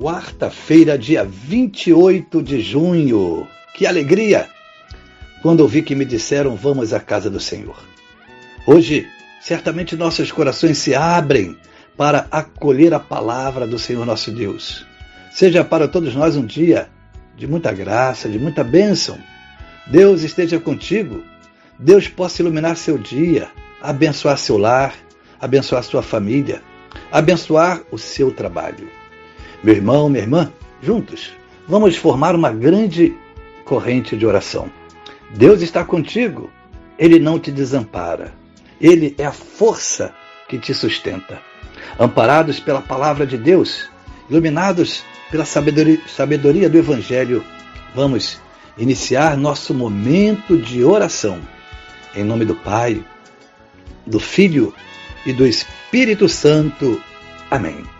quarta-feira, dia 28 de junho. Que alegria! Quando ouvi que me disseram vamos à casa do Senhor. Hoje, certamente nossos corações se abrem para acolher a palavra do Senhor nosso Deus. Seja para todos nós um dia de muita graça, de muita bênção. Deus esteja contigo. Deus possa iluminar seu dia, abençoar seu lar, abençoar sua família, abençoar o seu trabalho. Meu irmão, minha irmã, juntos, vamos formar uma grande corrente de oração. Deus está contigo, Ele não te desampara. Ele é a força que te sustenta. Amparados pela palavra de Deus, iluminados pela sabedoria, sabedoria do Evangelho, vamos iniciar nosso momento de oração. Em nome do Pai, do Filho e do Espírito Santo. Amém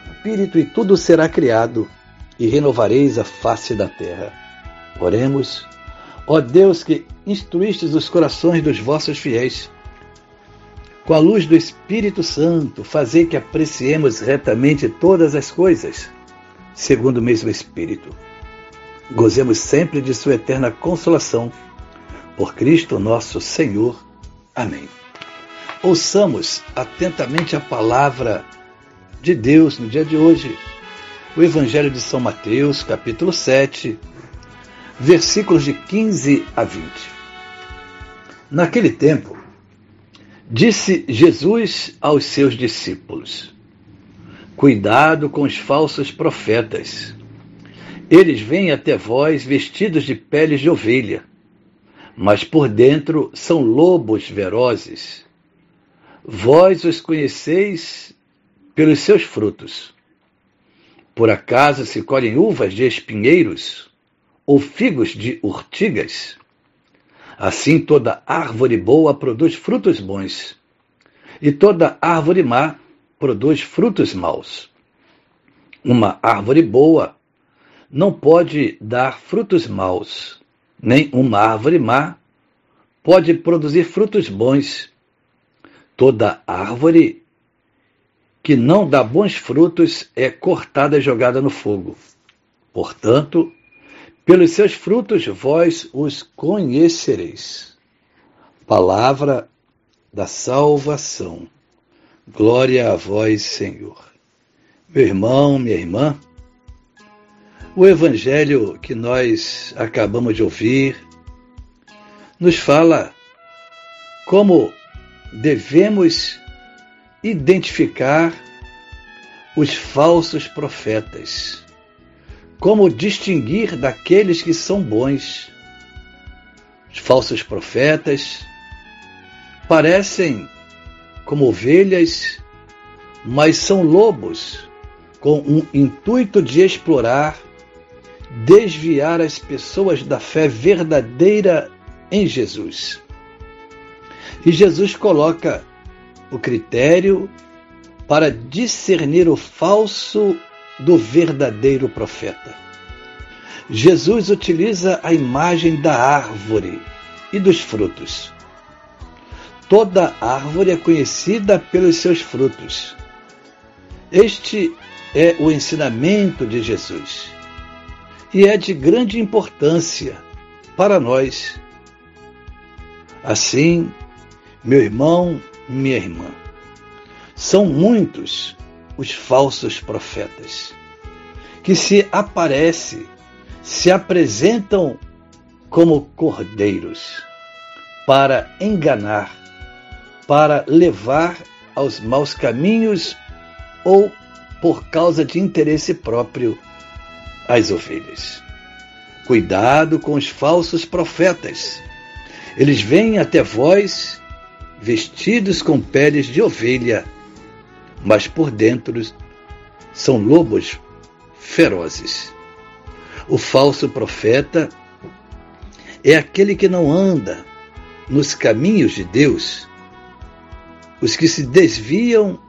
e tudo será criado, e renovareis a face da terra. Oremos, ó Deus que instruístes os corações dos vossos fiéis. Com a luz do Espírito Santo, fazei que apreciemos retamente todas as coisas, segundo o mesmo Espírito. Gozemos sempre de Sua eterna consolação. Por Cristo nosso Senhor. Amém. Ouçamos atentamente a palavra de Deus no dia de hoje. O Evangelho de São Mateus, capítulo 7, versículos de 15 a 20. Naquele tempo, disse Jesus aos seus discípulos: Cuidado com os falsos profetas. Eles vêm até vós vestidos de peles de ovelha, mas por dentro são lobos ferozes. Vós os conheceis pelos seus frutos. Por acaso se colhem uvas de espinheiros ou figos de urtigas? Assim toda árvore boa produz frutos bons, e toda árvore má produz frutos maus. Uma árvore boa não pode dar frutos maus, nem uma árvore má pode produzir frutos bons. Toda árvore que não dá bons frutos é cortada e jogada no fogo. Portanto, pelos seus frutos vós os conhecereis. Palavra da salvação. Glória a vós, Senhor. Meu irmão, minha irmã, o evangelho que nós acabamos de ouvir nos fala como devemos identificar os falsos profetas, como distinguir daqueles que são bons. Os falsos profetas parecem como ovelhas, mas são lobos com um intuito de explorar, desviar as pessoas da fé verdadeira em Jesus. E Jesus coloca o critério para discernir o falso do verdadeiro profeta. Jesus utiliza a imagem da árvore e dos frutos. Toda árvore é conhecida pelos seus frutos. Este é o ensinamento de Jesus e é de grande importância para nós. Assim, meu irmão, minha irmã. São muitos os falsos profetas. que se aparece, se apresentam como cordeiros para enganar, para levar aos maus caminhos ou por causa de interesse próprio as ovelhas. Cuidado com os falsos profetas. Eles vêm até vós vestidos com peles de ovelha, mas por dentro são lobos ferozes. O falso profeta é aquele que não anda nos caminhos de Deus, os que se desviam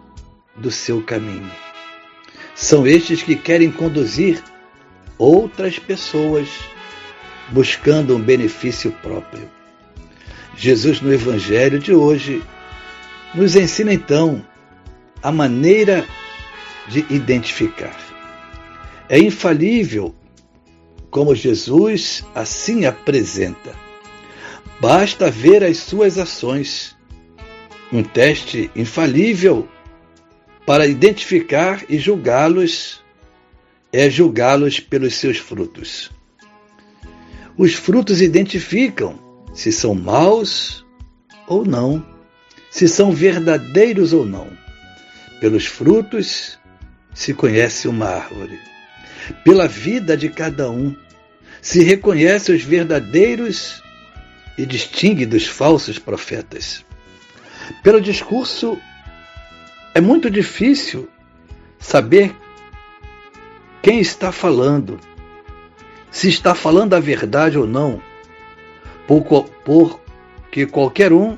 do seu caminho. São estes que querem conduzir outras pessoas buscando um benefício próprio. Jesus, no Evangelho de hoje, nos ensina então a maneira de identificar. É infalível como Jesus assim apresenta. Basta ver as suas ações. Um teste infalível para identificar e julgá-los é julgá-los pelos seus frutos. Os frutos identificam se são maus ou não, se são verdadeiros ou não. Pelos frutos se conhece uma árvore. Pela vida de cada um se reconhece os verdadeiros e distingue dos falsos profetas. Pelo discurso é muito difícil saber quem está falando, se está falando a verdade ou não, porque qualquer um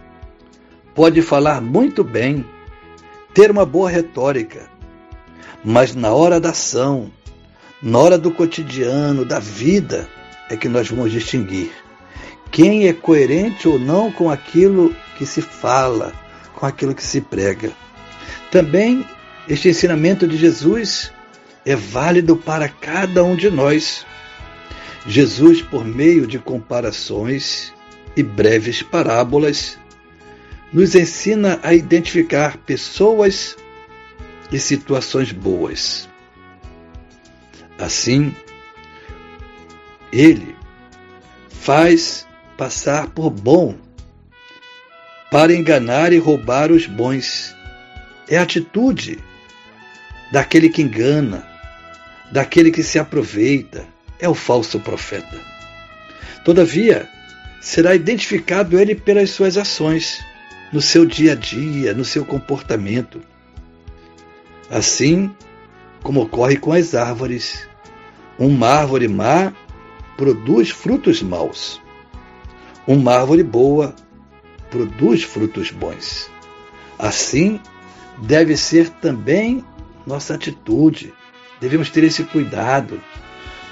pode falar muito bem, ter uma boa retórica, mas na hora da ação, na hora do cotidiano, da vida, é que nós vamos distinguir quem é coerente ou não com aquilo que se fala, com aquilo que se prega. Também este ensinamento de Jesus é válido para cada um de nós. Jesus, por meio de comparações e breves parábolas, nos ensina a identificar pessoas e situações boas. Assim, ele faz passar por bom para enganar e roubar os bons. É a atitude daquele que engana, daquele que se aproveita, é o falso profeta. Todavia, será identificado ele pelas suas ações, no seu dia a dia, no seu comportamento. Assim como ocorre com as árvores. Uma árvore má produz frutos maus. Uma árvore boa produz frutos bons. Assim deve ser também nossa atitude. Devemos ter esse cuidado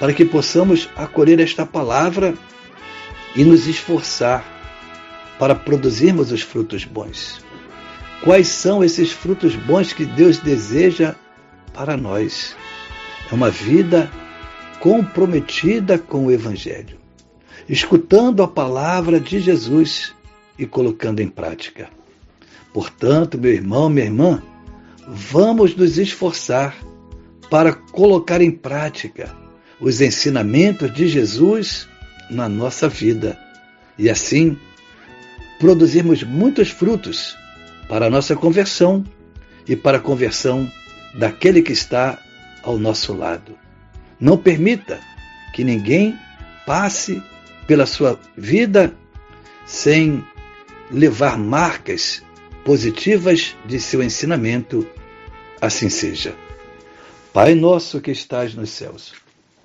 para que possamos acolher esta palavra e nos esforçar para produzirmos os frutos bons. Quais são esses frutos bons que Deus deseja para nós? É uma vida comprometida com o Evangelho, escutando a palavra de Jesus e colocando em prática. Portanto, meu irmão, minha irmã, vamos nos esforçar para colocar em prática os ensinamentos de Jesus na nossa vida e assim produzirmos muitos frutos para a nossa conversão e para a conversão daquele que está ao nosso lado. Não permita que ninguém passe pela sua vida sem levar marcas positivas de seu ensinamento. Assim seja. Pai nosso que estás nos céus,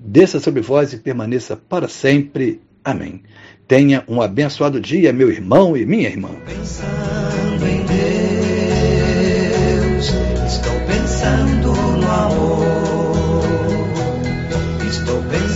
Desça sobre vós e permaneça para sempre. Amém. Tenha um abençoado dia, meu irmão e minha irmã. Pensando em Deus, estou pensando no amor. Estou pensando